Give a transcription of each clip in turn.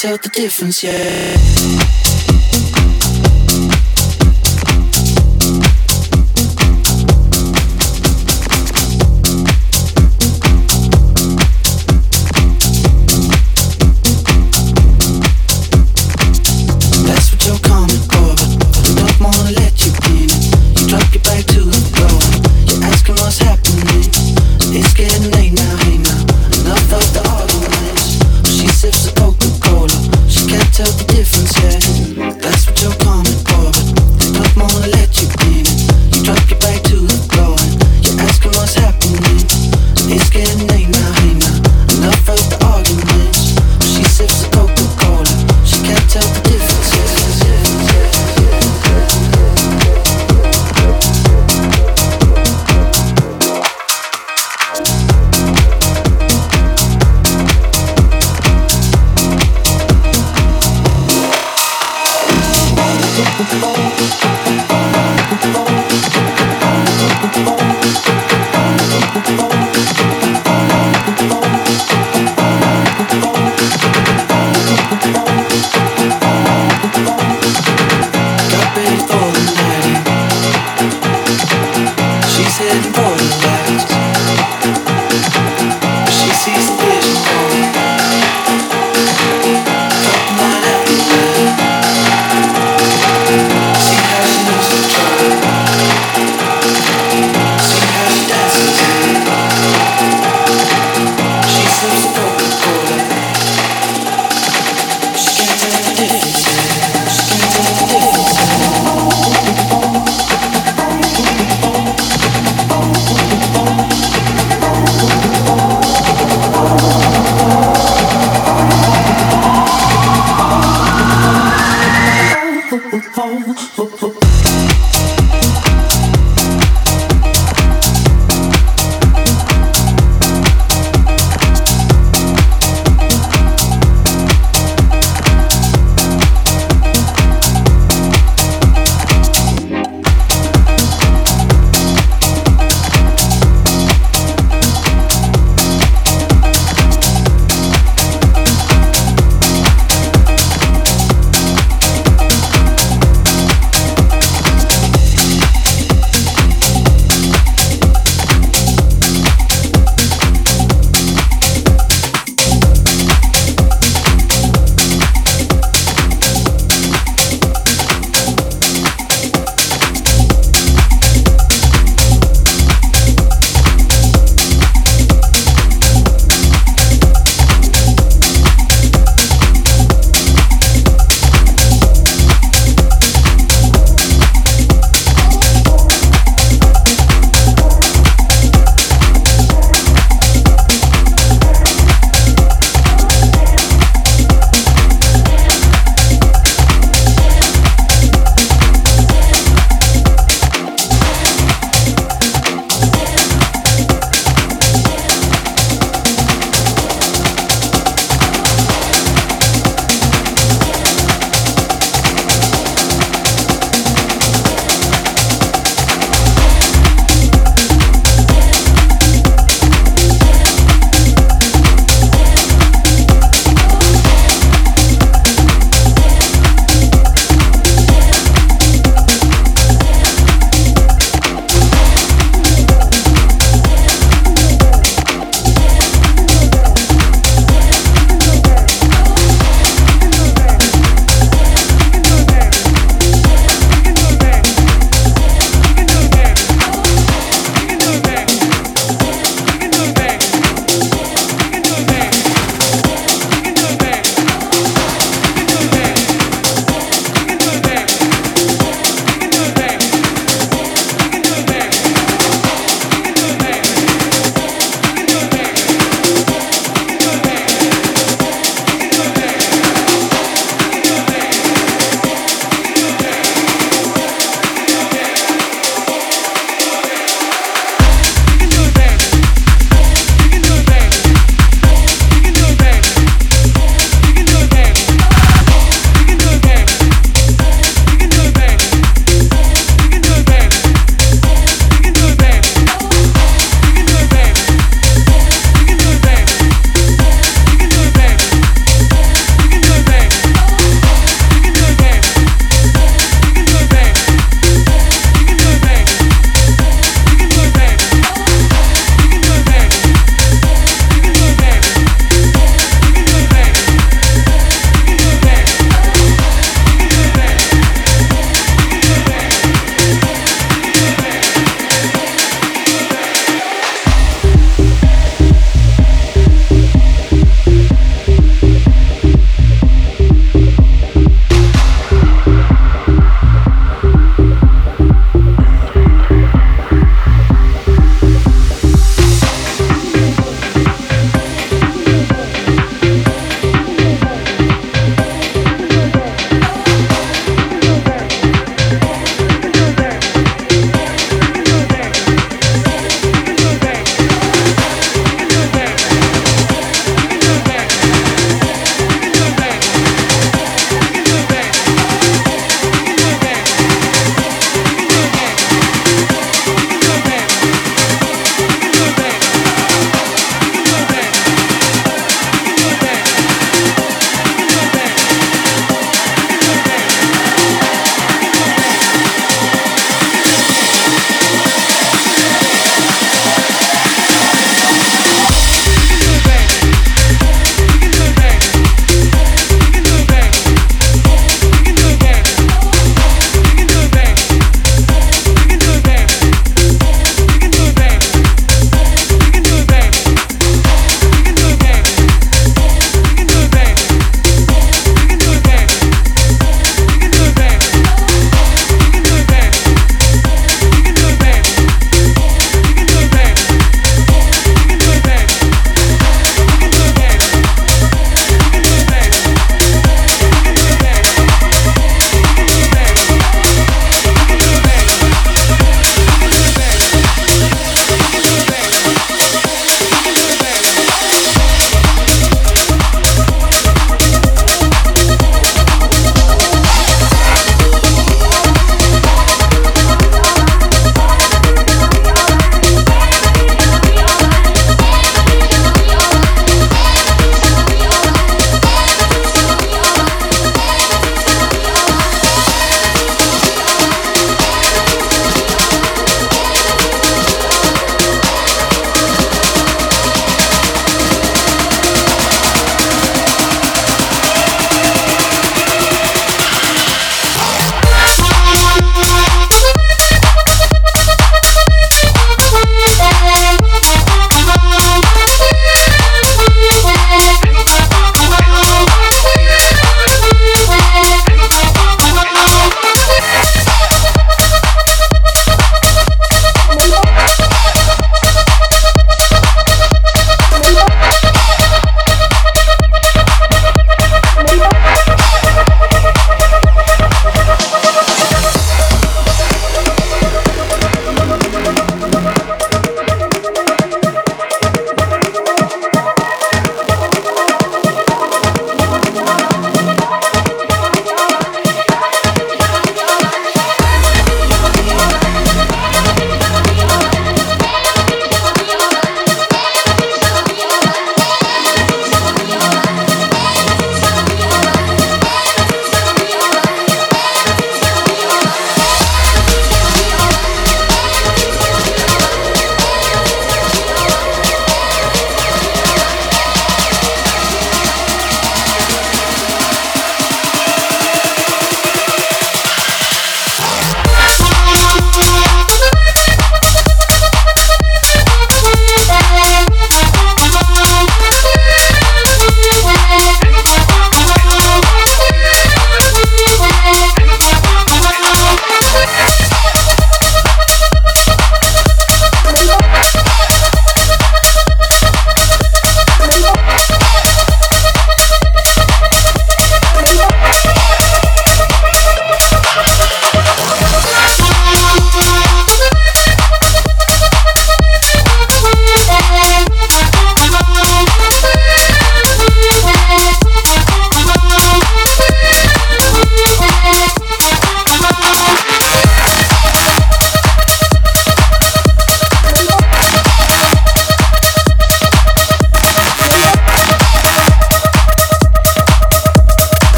tell the difference yet.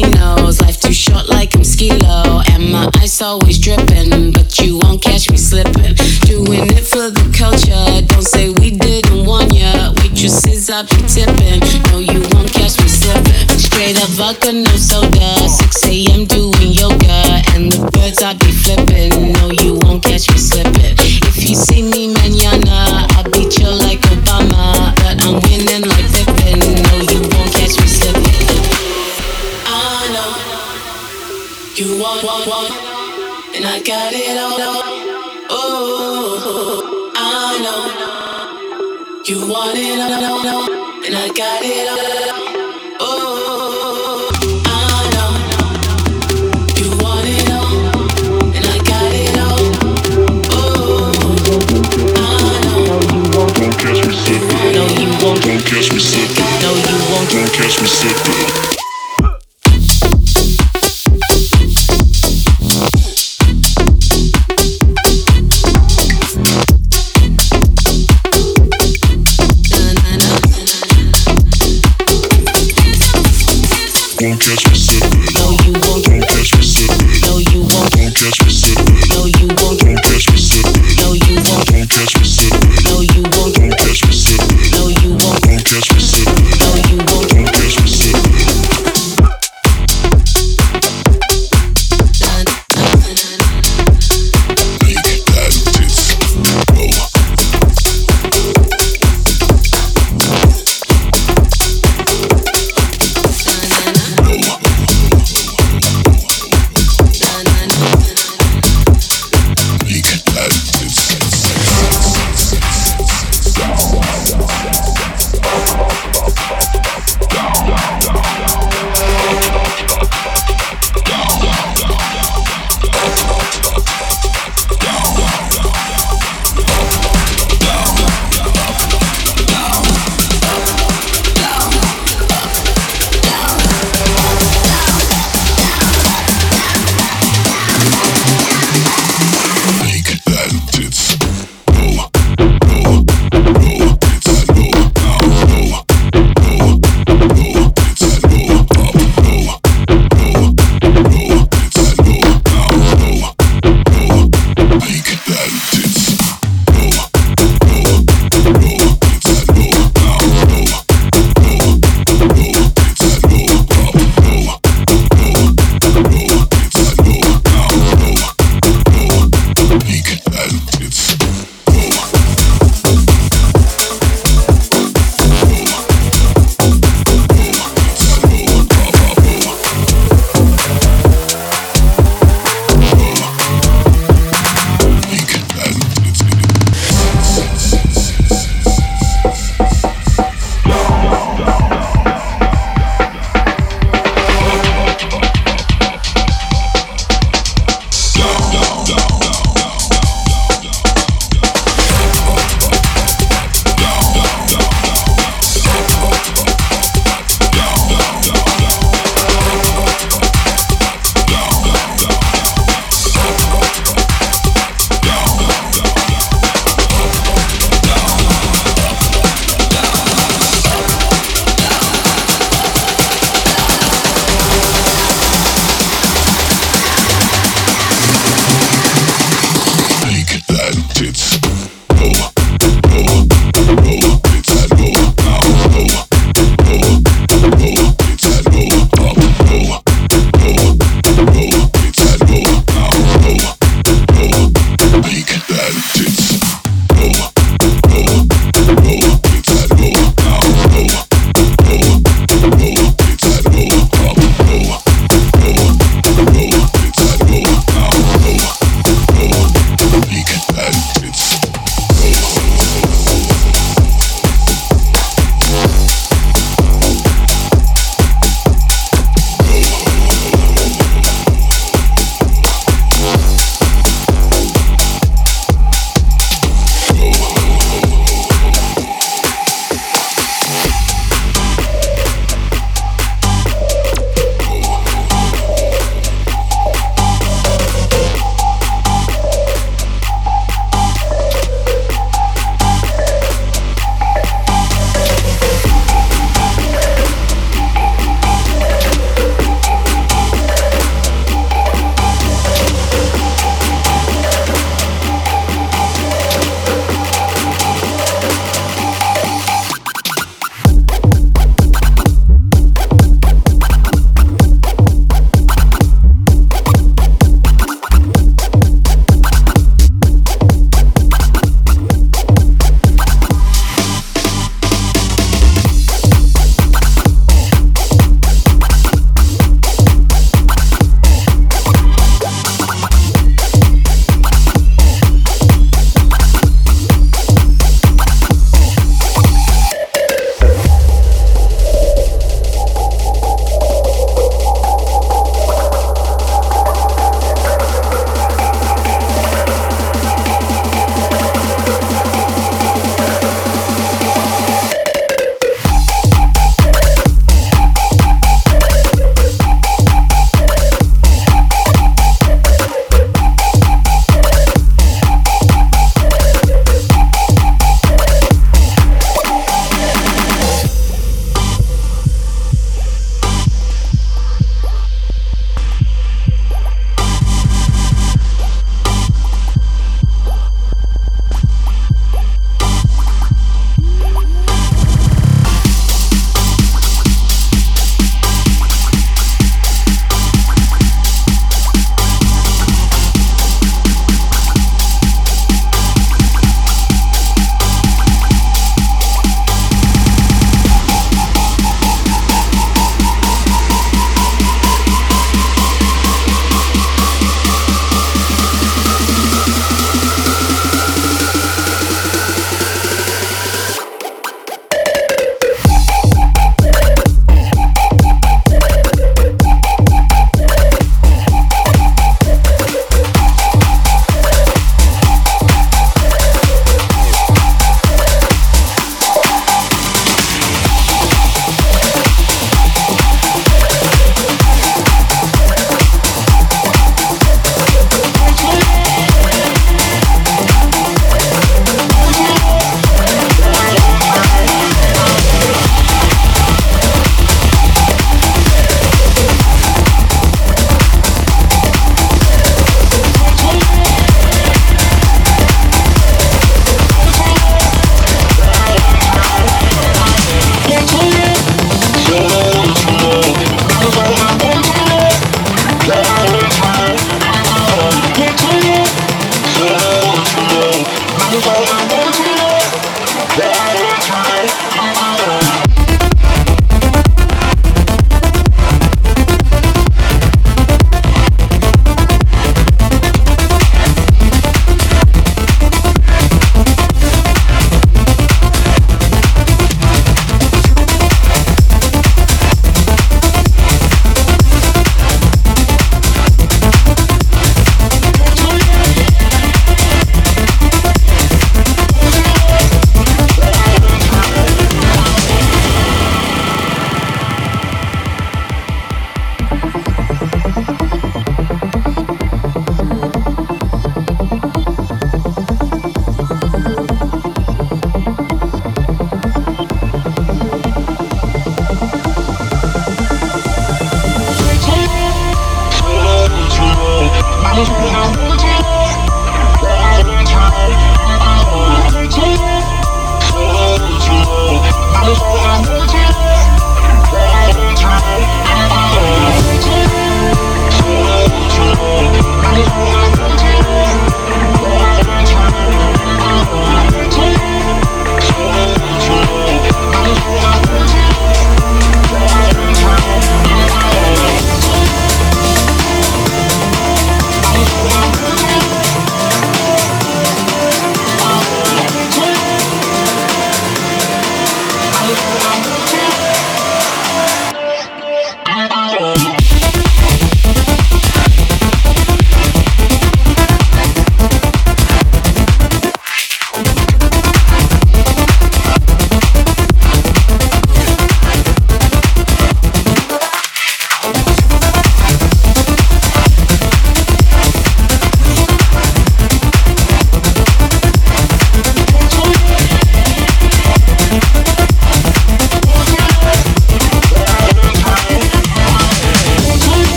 casinos. Life too short, like I'm Skee-Lo. And my ice always dripping, but you won't catch me slipping. Doing it for the culture. Don't say we didn't warn ya. Waitresses I be tipping. No, you won't catch me slipping. Straight up vodka, no soda. 6 a.m. doing yoga, and the birds I be flipping. No, you won't catch me slipping. If you see me manana, I'll beat you like Obama, but I'm winning like. And I got it all. Oh, I know. You want it all. And I got it all. Oh, I know. You want it all. And I got it all. Oh, I know. Don't catch me slipping. No, you won't. Don't catch me slipping. No, you won't catch me slipping. transmissor.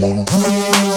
Yeah.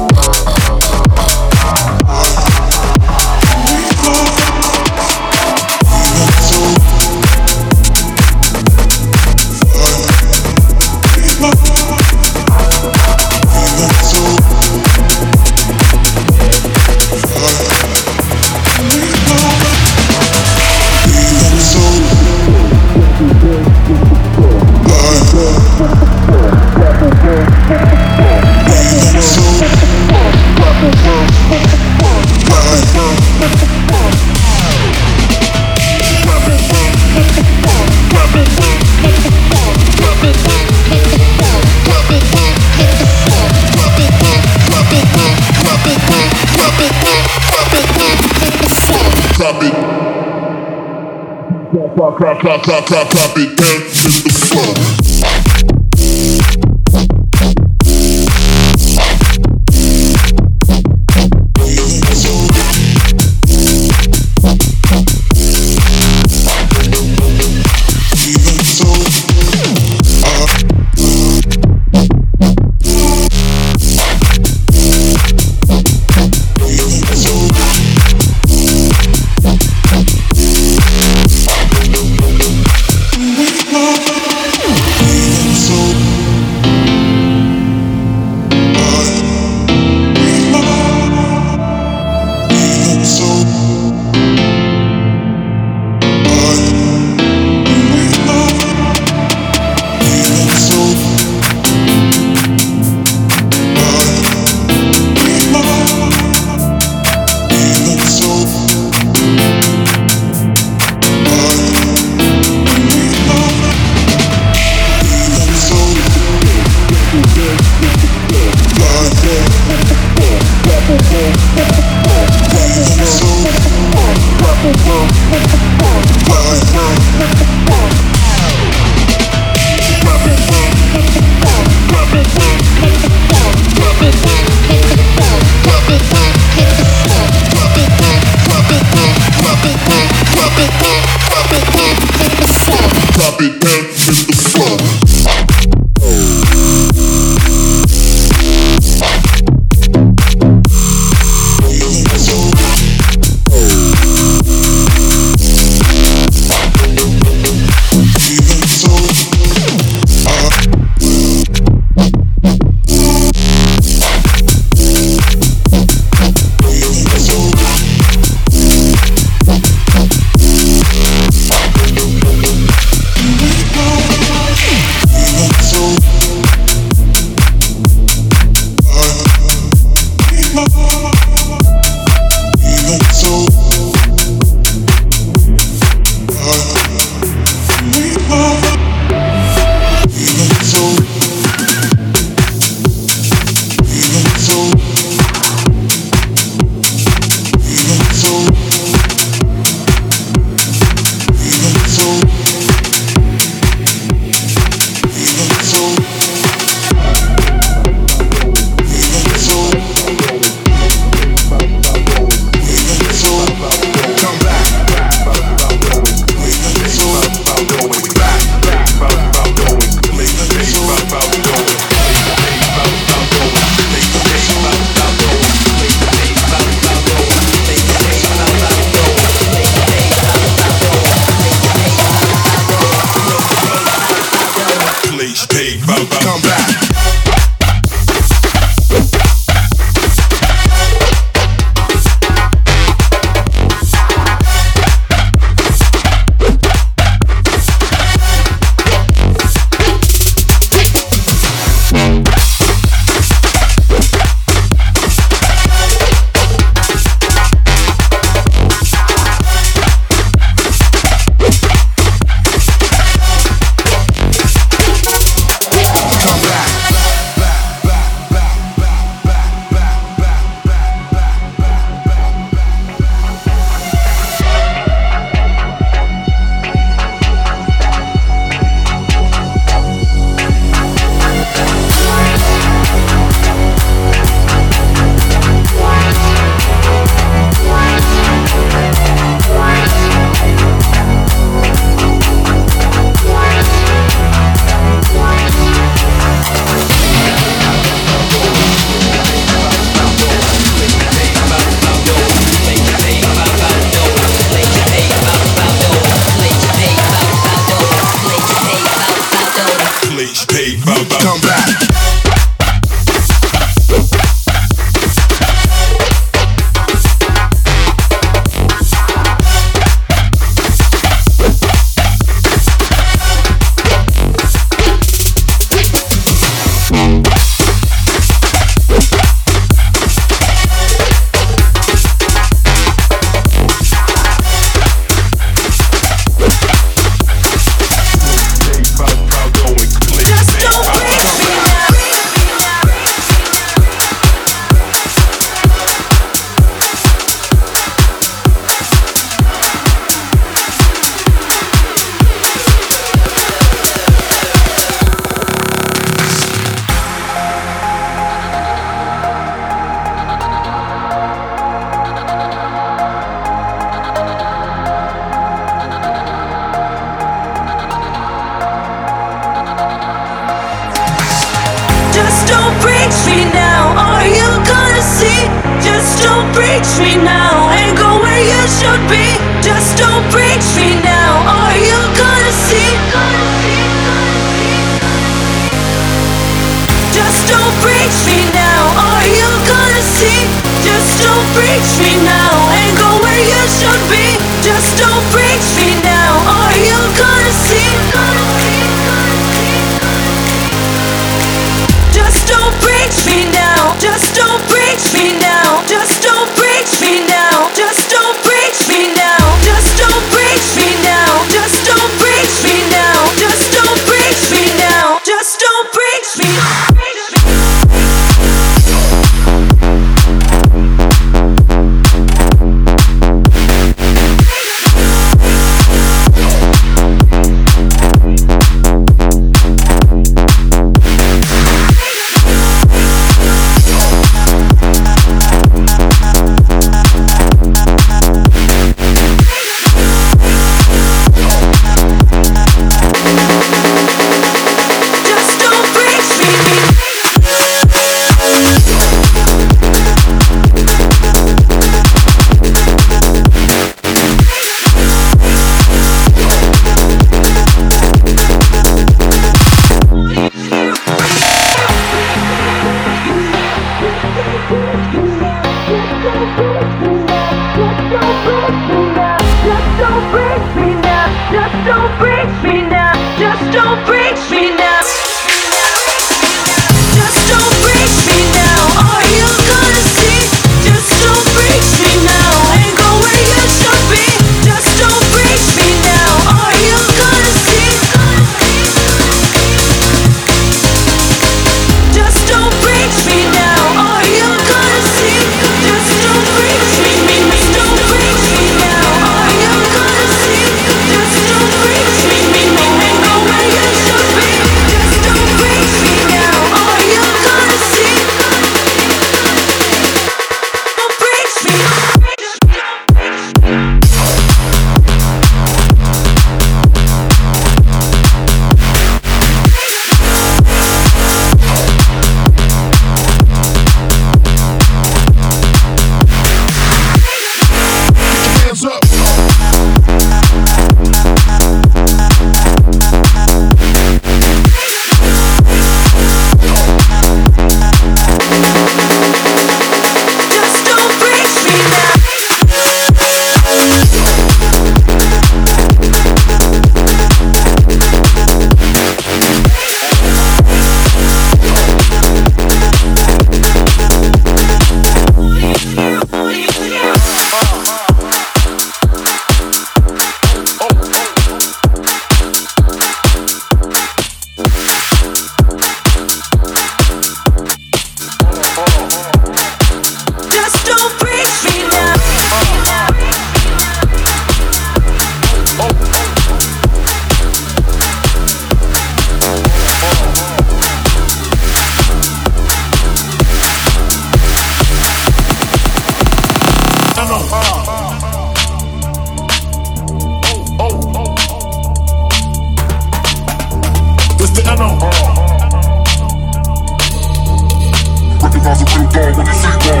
on you.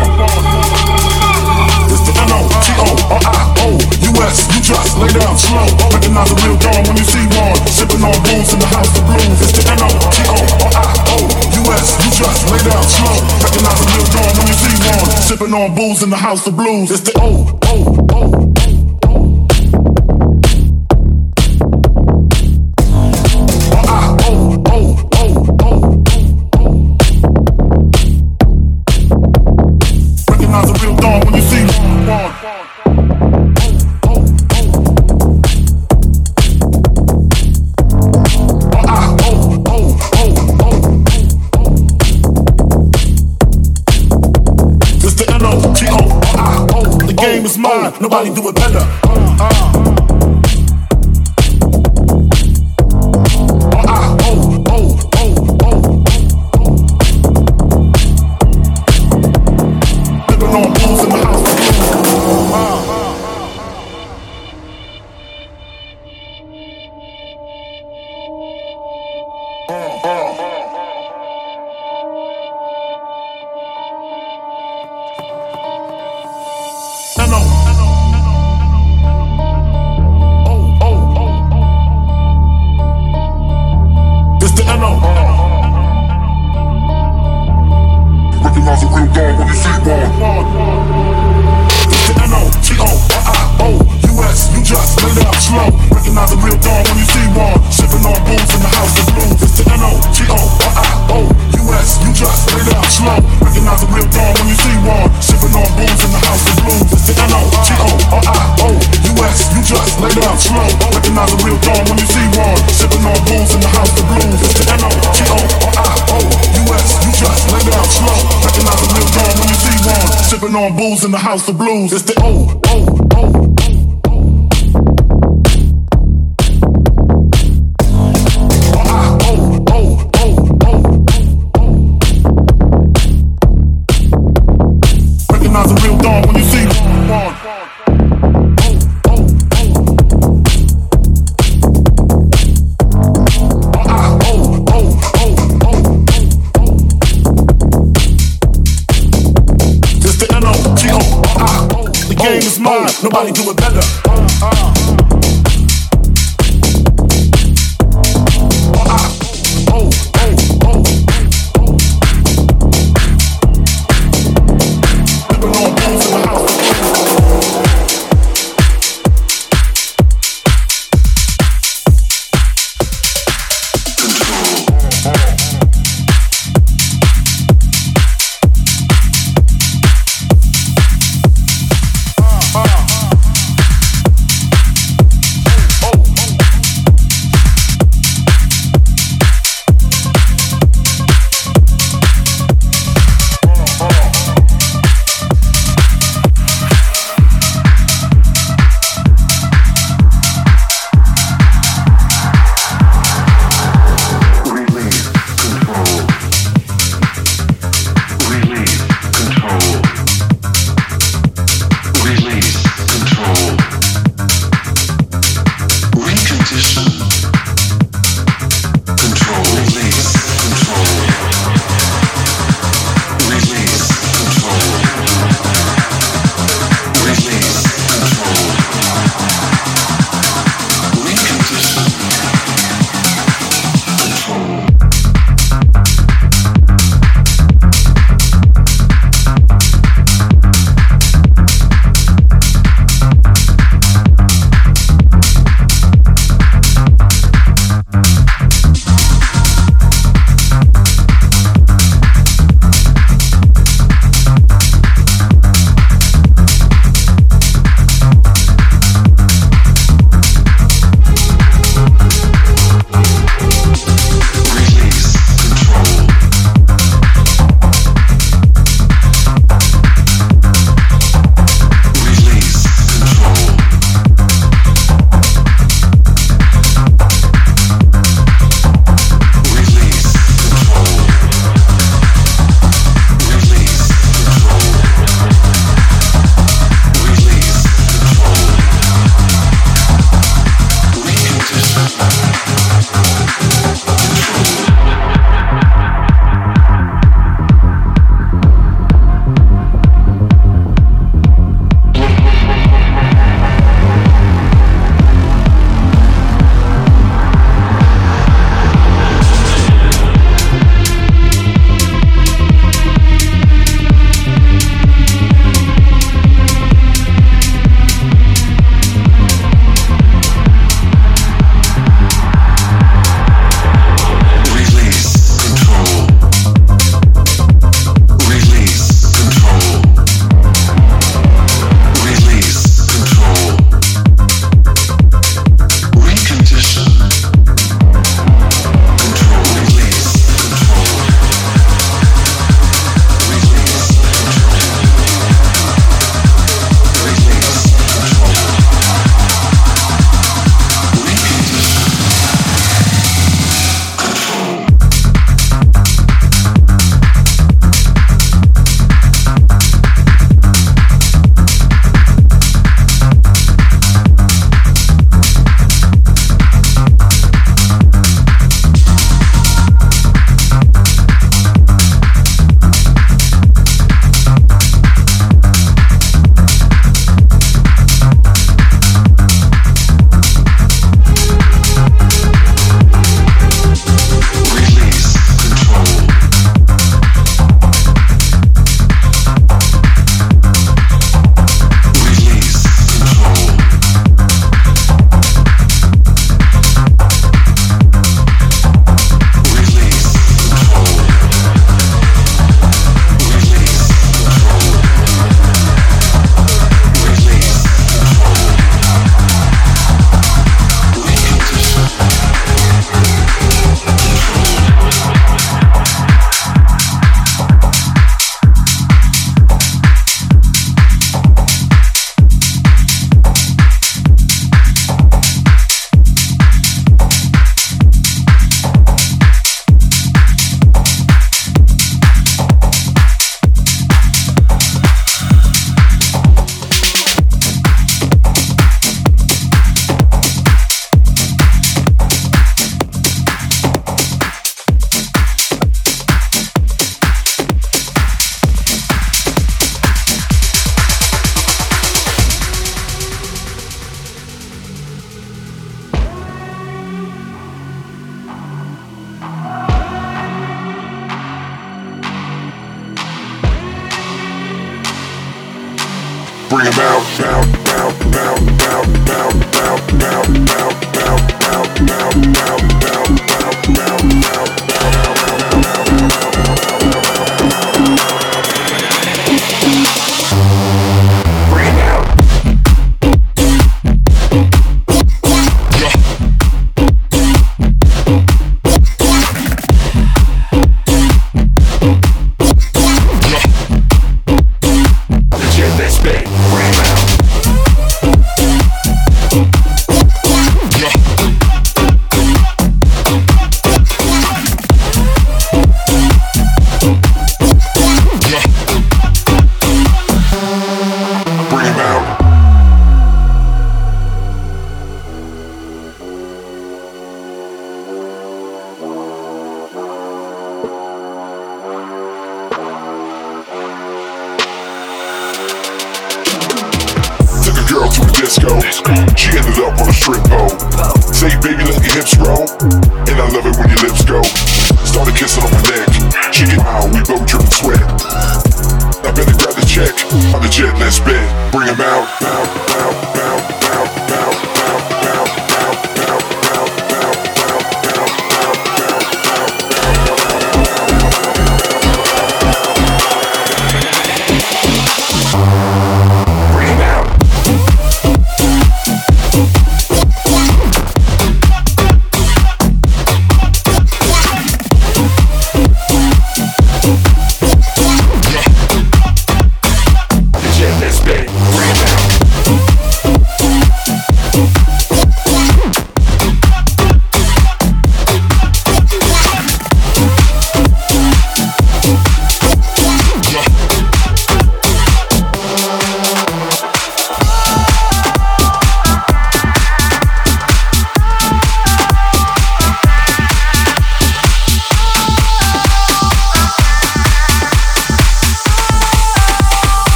It's the N-O-T-O-R-I-O U-S, you slow Recognize real when you see one Sipping on booze in the house of blues It's the N-O-T-O-R-I-O U-S, you down slow Recognize real when you see one Sipping on booze in the house of blues It's the O-O-O-O Bali do it better. O, O,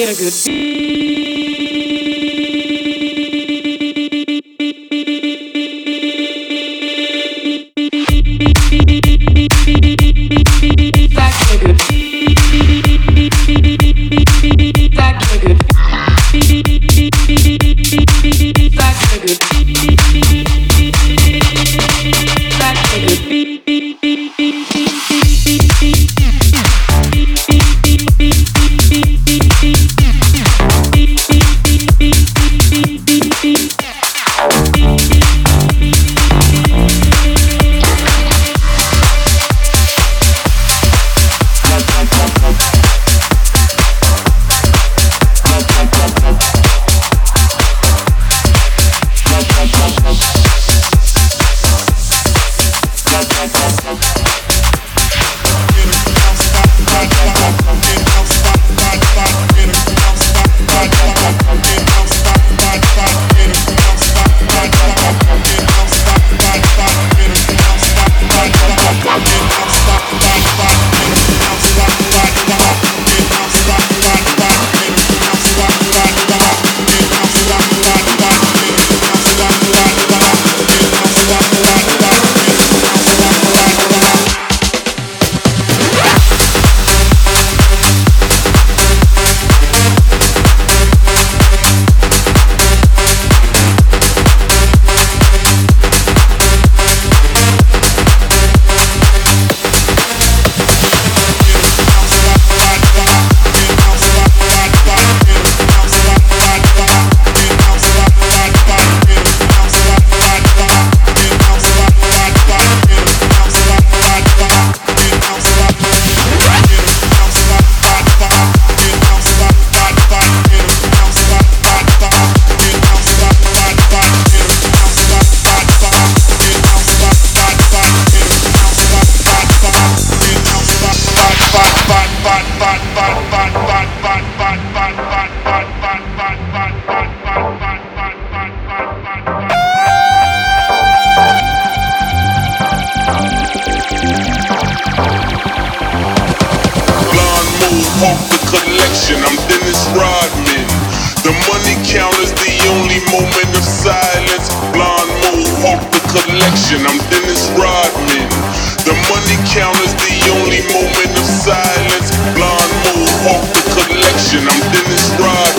get a good action. I'm Dennis Rodman. The money count is the only moment of silence. Blonde move off the collection. I'm Dennis Rodman.